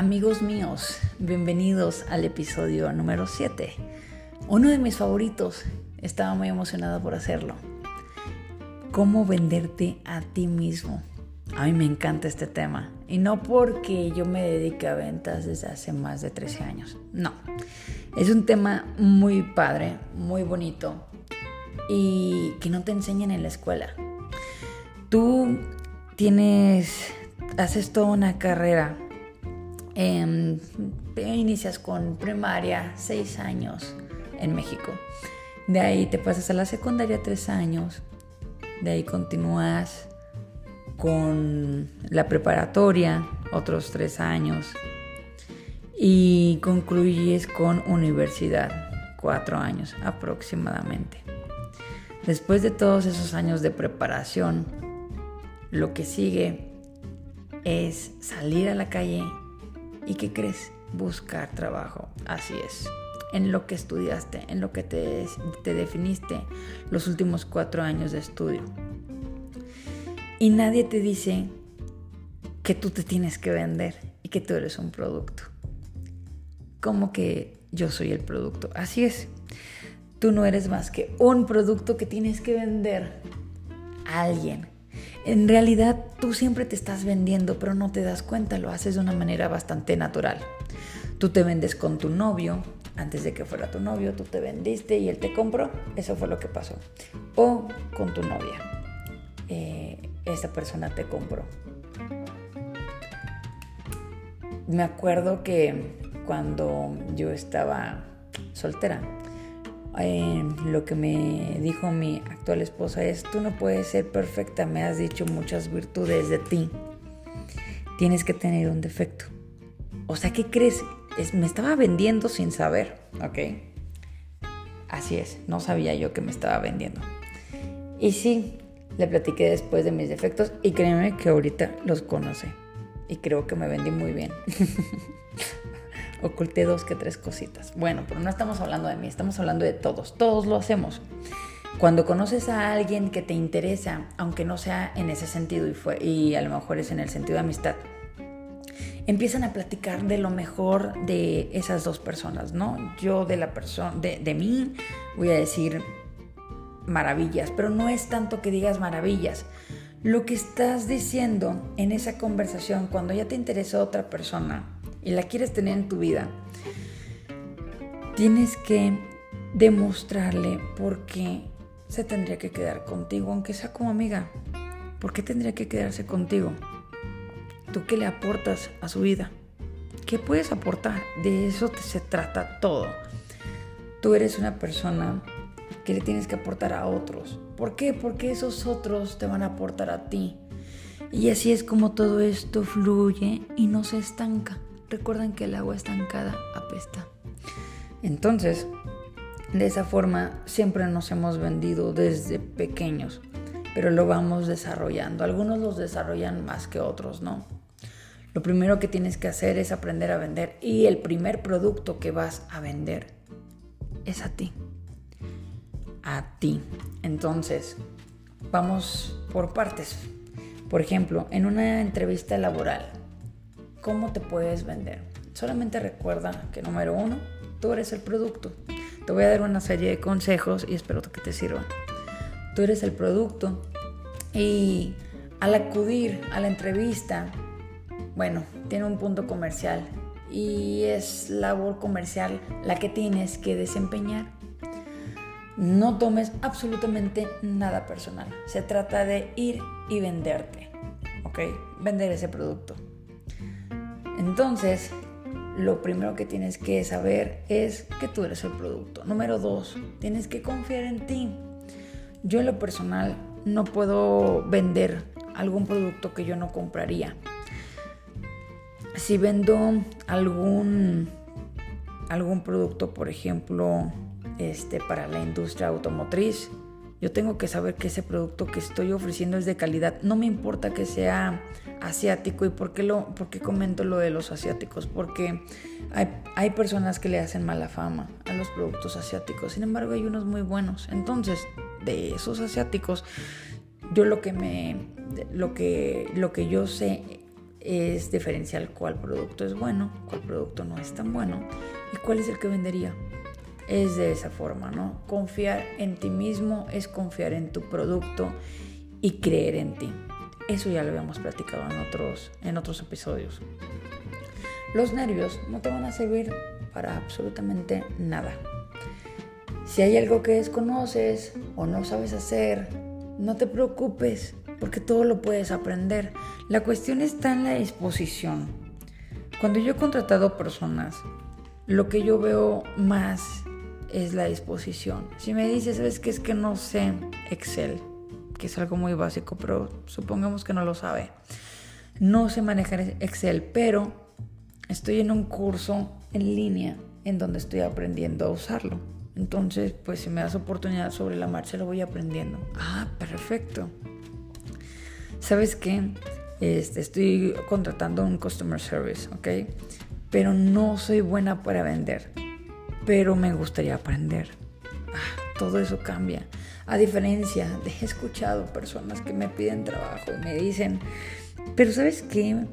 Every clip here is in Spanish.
Amigos míos, bienvenidos al episodio número 7. Uno de mis favoritos, estaba muy emocionado por hacerlo. ¿Cómo venderte a ti mismo? A mí me encanta este tema. Y no porque yo me dedique a ventas desde hace más de 13 años. No. Es un tema muy padre, muy bonito. Y que no te enseñan en la escuela. Tú tienes, haces toda una carrera Em, inicias con primaria, seis años en México. De ahí te pasas a la secundaria, tres años. De ahí continúas con la preparatoria, otros tres años. Y concluyes con universidad, cuatro años aproximadamente. Después de todos esos años de preparación, lo que sigue es salir a la calle ¿Y qué crees? Buscar trabajo. Así es. En lo que estudiaste, en lo que te, te definiste los últimos cuatro años de estudio. Y nadie te dice que tú te tienes que vender y que tú eres un producto. Como que yo soy el producto. Así es. Tú no eres más que un producto que tienes que vender a alguien en realidad tú siempre te estás vendiendo, pero no te das cuenta, lo haces de una manera bastante natural. Tú te vendes con tu novio, antes de que fuera tu novio, tú te vendiste y él te compró, eso fue lo que pasó. O con tu novia, eh, esa persona te compró. Me acuerdo que cuando yo estaba soltera, eh, lo que me dijo mi actual esposa es, tú no puedes ser perfecta, me has dicho muchas virtudes de ti, tienes que tener un defecto. O sea, ¿qué crees? Es, me estaba vendiendo sin saber, ¿ok? Así es, no sabía yo que me estaba vendiendo. Y sí, le platiqué después de mis defectos y créeme que ahorita los conoce. Y creo que me vendí muy bien. oculté dos que tres cositas. Bueno, pero no estamos hablando de mí, estamos hablando de todos. Todos lo hacemos. Cuando conoces a alguien que te interesa, aunque no sea en ese sentido y, fue, y a lo mejor es en el sentido de amistad, empiezan a platicar de lo mejor de esas dos personas, ¿no? Yo de la persona, de, de mí, voy a decir maravillas, pero no es tanto que digas maravillas. Lo que estás diciendo en esa conversación, cuando ya te interesa otra persona, y la quieres tener en tu vida, tienes que demostrarle por qué se tendría que quedar contigo, aunque sea como amiga. ¿Por qué tendría que quedarse contigo? ¿Tú qué le aportas a su vida? ¿Qué puedes aportar? De eso se trata todo. Tú eres una persona que le tienes que aportar a otros. ¿Por qué? Porque esos otros te van a aportar a ti. Y así es como todo esto fluye y no se estanca. Recuerdan que el agua estancada apesta. Entonces, de esa forma siempre nos hemos vendido desde pequeños, pero lo vamos desarrollando. Algunos los desarrollan más que otros, ¿no? Lo primero que tienes que hacer es aprender a vender y el primer producto que vas a vender es a ti. A ti. Entonces, vamos por partes. Por ejemplo, en una entrevista laboral, ¿Cómo te puedes vender? Solamente recuerda que número uno, tú eres el producto. Te voy a dar una serie de consejos y espero que te sirvan. Tú eres el producto y al acudir a la entrevista, bueno, tiene un punto comercial y es labor comercial la que tienes que desempeñar. No tomes absolutamente nada personal. Se trata de ir y venderte, ¿ok? Vender ese producto. Entonces, lo primero que tienes que saber es que tú eres el producto. Número dos, tienes que confiar en ti. Yo en lo personal no puedo vender algún producto que yo no compraría. Si vendo algún, algún producto, por ejemplo, este, para la industria automotriz, yo tengo que saber que ese producto que estoy ofreciendo es de calidad. No me importa que sea asiático. ¿Y por qué, lo, por comento lo de los asiáticos? Porque hay, hay personas que le hacen mala fama a los productos asiáticos. Sin embargo, hay unos muy buenos. Entonces, de esos asiáticos, yo lo que me. Lo que, lo que yo sé es diferencial cuál producto es bueno, cuál producto no es tan bueno y cuál es el que vendería. Es de esa forma, ¿no? Confiar en ti mismo es confiar en tu producto y creer en ti. Eso ya lo habíamos platicado en otros, en otros episodios. Los nervios no te van a servir para absolutamente nada. Si hay algo que desconoces o no sabes hacer, no te preocupes, porque todo lo puedes aprender. La cuestión está en la disposición. Cuando yo he contratado personas, lo que yo veo más es la disposición. Si me dices, sabes que es que no sé Excel, que es algo muy básico, pero supongamos que no lo sabe. No sé manejar Excel, pero estoy en un curso en línea en donde estoy aprendiendo a usarlo. Entonces, pues si me das oportunidad sobre la marcha, lo voy aprendiendo. Ah, perfecto. ¿sabes qué? Este, estoy contratando un customer service, ¿ok? Pero no soy buena para vender, pero me gustaría aprender. Ah, todo eso cambia. A diferencia de he escuchado personas que me piden trabajo y me dicen, pero ¿sabes qué?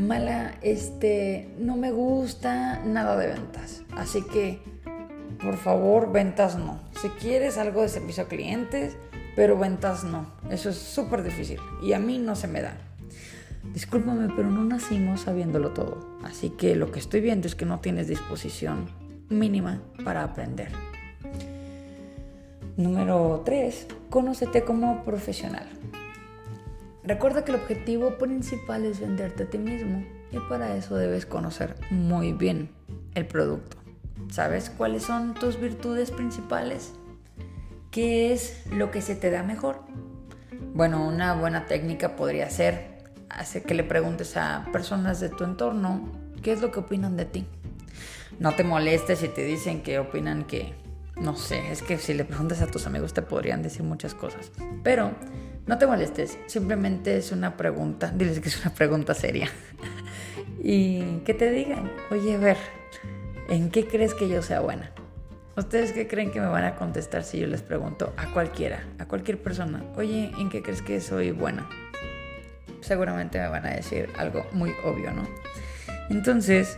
Mala, este, no me gusta nada de ventas. Así que, por favor, ventas no. Si quieres algo de servicio a clientes, pero ventas no. Eso es súper difícil y a mí no se me da. Discúlpame, pero no nacimos sabiéndolo todo. Así que lo que estoy viendo es que no tienes disposición mínima para aprender. Número 3. Conócete como profesional. Recuerda que el objetivo principal es venderte a ti mismo y para eso debes conocer muy bien el producto. ¿Sabes cuáles son tus virtudes principales? ¿Qué es lo que se te da mejor? Bueno, una buena técnica podría ser hacer que le preguntes a personas de tu entorno qué es lo que opinan de ti. No te molestes si te dicen que opinan que, no sé, es que si le preguntas a tus amigos te podrían decir muchas cosas. Pero no te molestes, simplemente es una pregunta, diles que es una pregunta seria. y que te digan, oye, a ver, ¿en qué crees que yo sea buena? ¿Ustedes qué creen que me van a contestar si yo les pregunto a cualquiera, a cualquier persona, oye, ¿en qué crees que soy buena? Seguramente me van a decir algo muy obvio, ¿no? Entonces,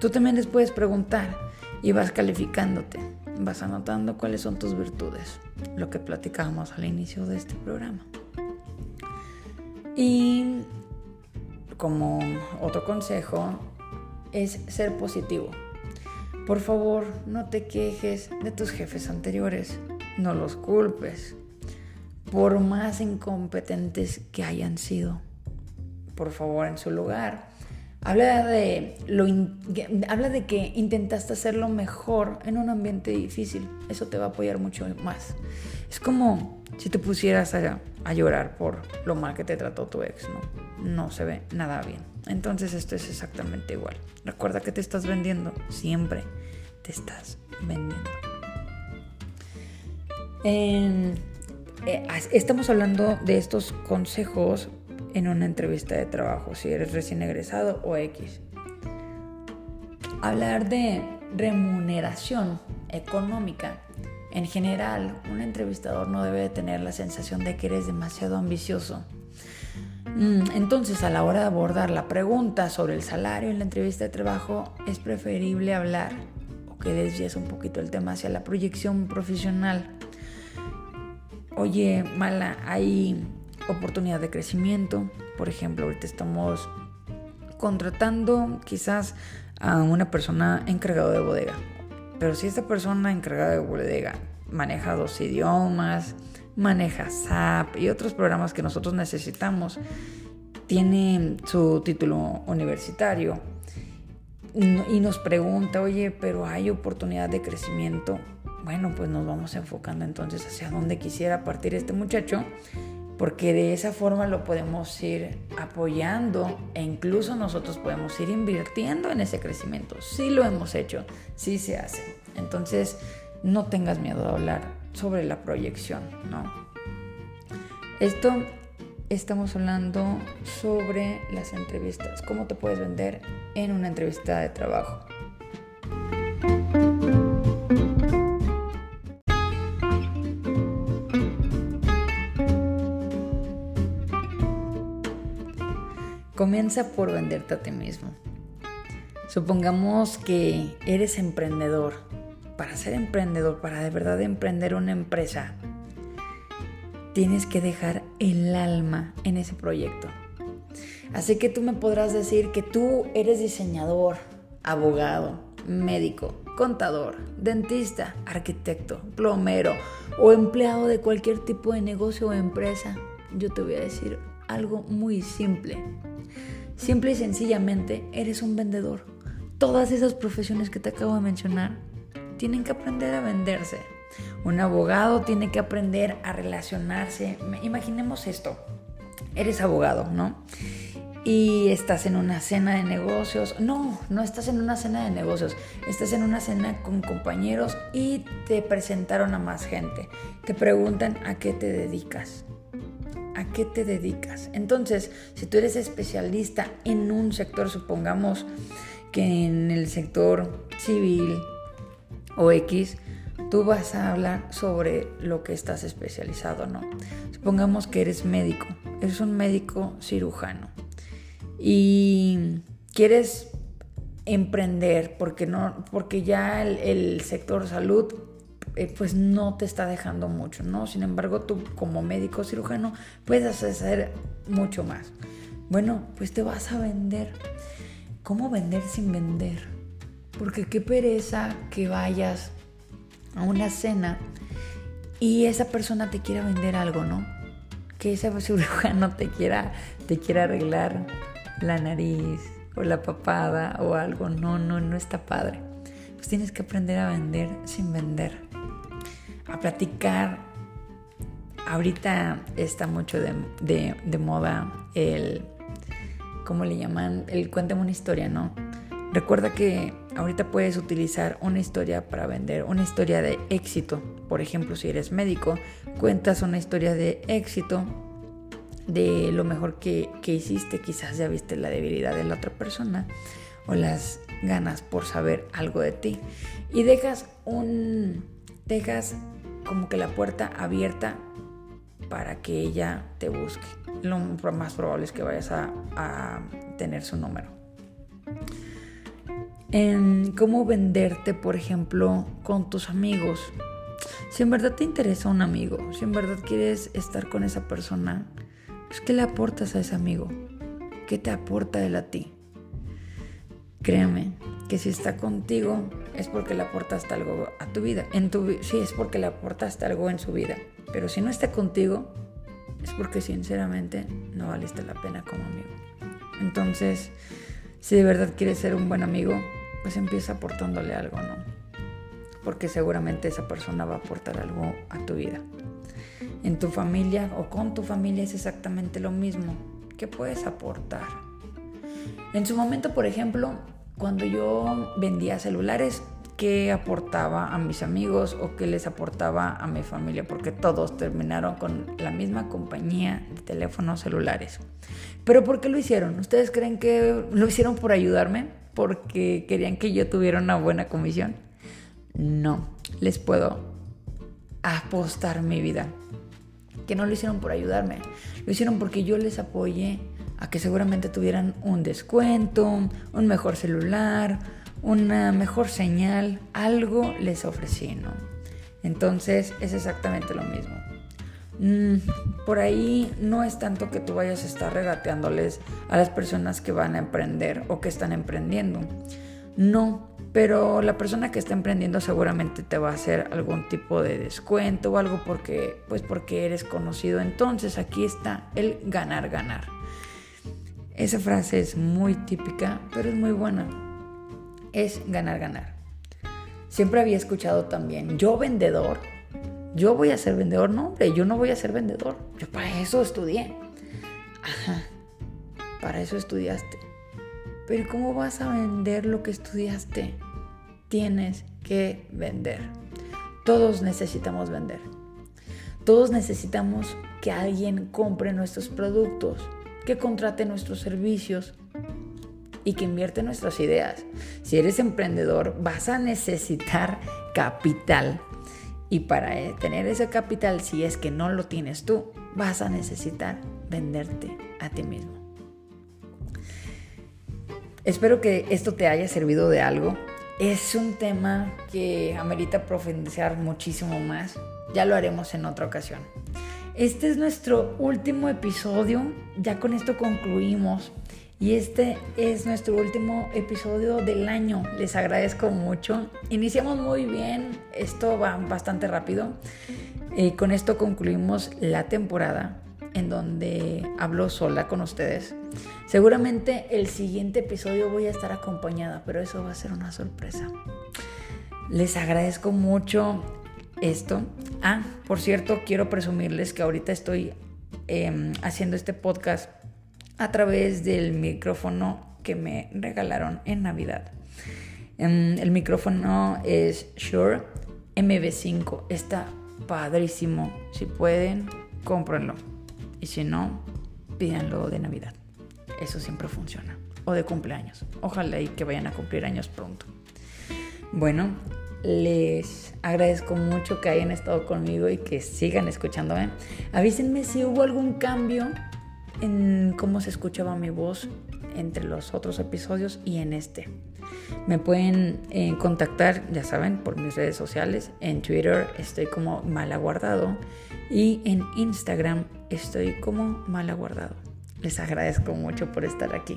tú también les puedes preguntar y vas calificándote, vas anotando cuáles son tus virtudes, lo que platicábamos al inicio de este programa. Y como otro consejo es ser positivo. Por favor, no te quejes de tus jefes anteriores, no los culpes, por más incompetentes que hayan sido. Por favor, en su lugar, habla de, lo habla de que intentaste hacerlo mejor en un ambiente difícil. Eso te va a apoyar mucho más. Es como si te pusieras a, llorar por lo mal que te trató tu ex, ¿no? No se ve nada bien. Entonces esto es exactamente igual. Recuerda que te estás vendiendo siempre te estás vendiendo. Eh, estamos hablando de estos consejos en una entrevista de trabajo, si eres recién egresado o X. Hablar de remuneración económica. En general, un entrevistador no debe tener la sensación de que eres demasiado ambicioso. Mm, entonces, a la hora de abordar la pregunta sobre el salario en la entrevista de trabajo, es preferible hablar que desvías un poquito el tema hacia la proyección profesional. Oye, mala, hay oportunidad de crecimiento. Por ejemplo, ahorita estamos contratando quizás a una persona encargada de bodega. Pero si esta persona encargada de bodega maneja dos idiomas, maneja SAP y otros programas que nosotros necesitamos, tiene su título universitario, y nos pregunta, oye, pero hay oportunidad de crecimiento. Bueno, pues nos vamos enfocando entonces hacia dónde quisiera partir este muchacho, porque de esa forma lo podemos ir apoyando e incluso nosotros podemos ir invirtiendo en ese crecimiento. Sí lo hemos hecho, sí se hace. Entonces, no tengas miedo de hablar sobre la proyección, ¿no? Esto estamos hablando sobre las entrevistas, cómo te puedes vender en una entrevista de trabajo. Comienza por venderte a ti mismo. Supongamos que eres emprendedor. Para ser emprendedor, para de verdad emprender una empresa, tienes que dejar el alma en ese proyecto. Así que tú me podrás decir que tú eres diseñador, abogado, médico, contador, dentista, arquitecto, plomero o empleado de cualquier tipo de negocio o empresa. Yo te voy a decir algo muy simple. Simple y sencillamente eres un vendedor. Todas esas profesiones que te acabo de mencionar tienen que aprender a venderse. Un abogado tiene que aprender a relacionarse. Imaginemos esto. Eres abogado, ¿no? y estás en una cena de negocios. No, no estás en una cena de negocios. Estás en una cena con compañeros y te presentaron a más gente. Te preguntan a qué te dedicas. ¿A qué te dedicas? Entonces, si tú eres especialista en un sector, supongamos que en el sector civil o X, tú vas a hablar sobre lo que estás especializado, ¿no? Supongamos que eres médico, eres un médico cirujano y quieres emprender porque no porque ya el, sector salud eh, pues no te está dejando mucho, ¿no? Sin embargo, tú como médico cirujano puedes hacer mucho más. Bueno, pues te vas a vender. ¿Cómo vender sin vender? Porque qué pereza que vayas a una cena y esa persona te quiera vender algo, ¿no? Que ese cirujano te quiera, te quiera arreglar la nariz o la papada o algo. No, no, no está padre. Pues tienes que aprender a vender sin vender. A platicar. Ahorita está mucho de, moda el, ¿cómo le llaman? El cuéntame una historia, ¿no? Recuerda que ahorita puedes utilizar una historia para vender, una historia de éxito. Por ejemplo, si eres médico, cuentas una historia de éxito de lo mejor que, hiciste, quizás ya viste la debilidad de la otra persona o las ganas por saber algo de ti y dejas un dejas como que la puerta abierta para que ella te busque. Lo más probable es que vayas a, tener su número. En cómo venderte, por ejemplo, con tus amigos. Si en verdad te interesa un amigo, si en verdad quieres estar con esa persona, pues, ¿qué le aportas a ese amigo? ¿Qué te aporta él a ti? Créeme que si está contigo es porque le aportaste algo a tu vida. En tu, sí, es porque le aportaste algo en su vida. Pero si no está contigo, es porque sinceramente no valiste la pena como amigo. Entonces, si de verdad quieres ser un buen amigo, pues empieza aportándole algo, ¿no? Porque seguramente esa persona va a aportar algo a tu vida en tu familia o con tu familia es exactamente lo mismo. ¿Qué puedes aportar? En su momento, por ejemplo, cuando yo vendía celulares, ¿qué aportaba a mis amigos o qué les aportaba a mi familia? Porque todos terminaron con la misma compañía de teléfonos celulares. ¿Pero por qué lo hicieron? ¿Ustedes creen que lo hicieron por ayudarme? ¿Porque querían que yo tuviera una buena comisión? No, les puedo apostar mi vida que no lo hicieron por ayudarme, lo hicieron porque yo les apoyé a que seguramente tuvieran un descuento, un mejor celular, una mejor señal, algo les ofrecí, ¿no? Entonces es exactamente lo mismo. Mm, por ahí no es tanto que tú vayas a estar regateándoles a las personas que van a emprender o que están emprendiendo. No, pero la persona que está emprendiendo seguramente te va a hacer algún tipo de descuento o algo porque pues porque eres conocido. Entonces, aquí está el ganar ganar. Esa frase es muy típica, pero es muy buena. Es ganar ganar. Siempre había escuchado también, yo vendedor, yo voy a ser vendedor, no, hombre, yo no voy a ser vendedor. Yo para eso estudié. Ajá. Para eso estudiaste. Pero ¿cómo vas a vender lo que estudiaste? Tienes que vender. Todos necesitamos vender. Todos necesitamos que alguien compre nuestros productos, que contrate nuestros servicios y que invierte nuestras ideas. Si eres emprendedor, vas a necesitar capital. Y para eh, tener ese capital, si es que no lo tienes tú, vas a necesitar venderte a ti mismo. Espero que esto te haya servido de algo. Es un tema que amerita profundizar muchísimo más. Ya lo haremos en otra ocasión. Este es nuestro último episodio. Ya con esto concluimos. Y este es nuestro último episodio del año. Les agradezco mucho. Iniciamos muy bien. Esto va bastante rápido. Con esto concluimos la temporada en donde hablo sola con ustedes. Seguramente el siguiente episodio voy a estar acompañada, pero eso va a ser una sorpresa. Les agradezco mucho esto. Ah, por cierto, quiero presumirles que ahorita estoy em, haciendo este podcast a través del micrófono que me regalaron en Navidad. Em, el micrófono es Shure MV5. Está padrísimo. Si pueden, cómprenlo. Y si no, pídanlo de Navidad. Eso siempre funciona. O de cumpleaños. Ojalá y que vayan a cumplir años pronto. Bueno, les agradezco mucho que hayan estado conmigo y que sigan escuchándome. Avísenme si hubo algún cambio en cómo se escuchaba mi voz entre los otros episodios y en este. Me pueden eh, contactar, ya saben, por mis redes sociales. En Twitter estoy como malaguardado y en Instagram estoy como malaguardado. Les agradezco mucho por estar aquí.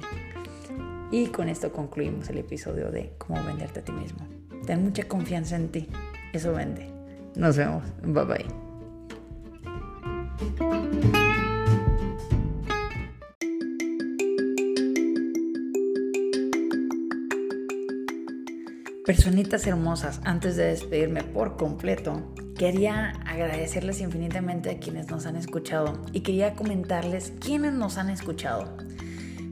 Y con esto concluimos el episodio de cómo venderte a ti mismo. Ten mucha confianza en ti. Eso vende. Nos vemos. Bye bye. Personitas hermosas, antes de despedirme por completo, quería agradecerles infinitamente a quienes nos han escuchado y quería comentarles quiénes nos han escuchado.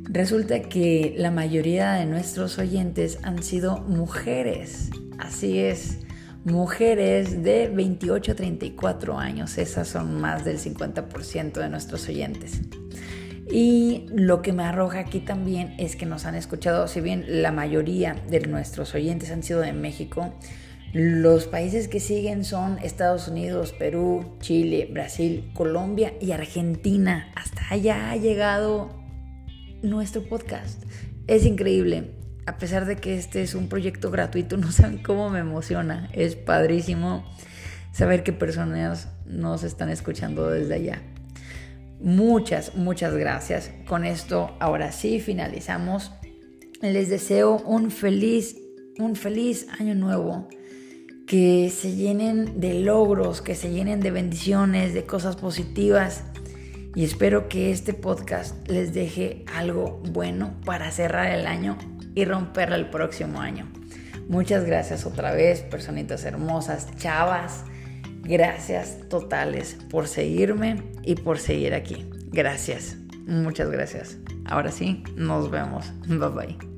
Resulta que la mayoría de nuestros oyentes han sido mujeres, así es, mujeres de 28 a 34 años, esas son más del 50% de nuestros oyentes. Y lo que me arroja aquí también es que nos han escuchado, si bien la mayoría de nuestros oyentes han sido de México, los países que siguen son Estados Unidos, Perú, Chile, Brasil, Colombia y Argentina. Hasta allá ha llegado nuestro podcast. Es increíble. A pesar de que este es un proyecto gratuito, no saben cómo me emociona. Es padrísimo saber que personas nos están escuchando desde allá. Muchas, muchas gracias. Con esto, ahora sí, finalizamos. Les deseo un feliz, un feliz año nuevo. Que se llenen de logros, que se llenen de bendiciones, de cosas positivas. Y espero que este podcast les deje algo bueno para cerrar el año y romperlo el próximo año. Muchas gracias otra vez, personitas hermosas, chavas. Gracias totales por seguirme y por seguir aquí. Gracias, muchas gracias. Ahora sí, nos vemos. Bye bye.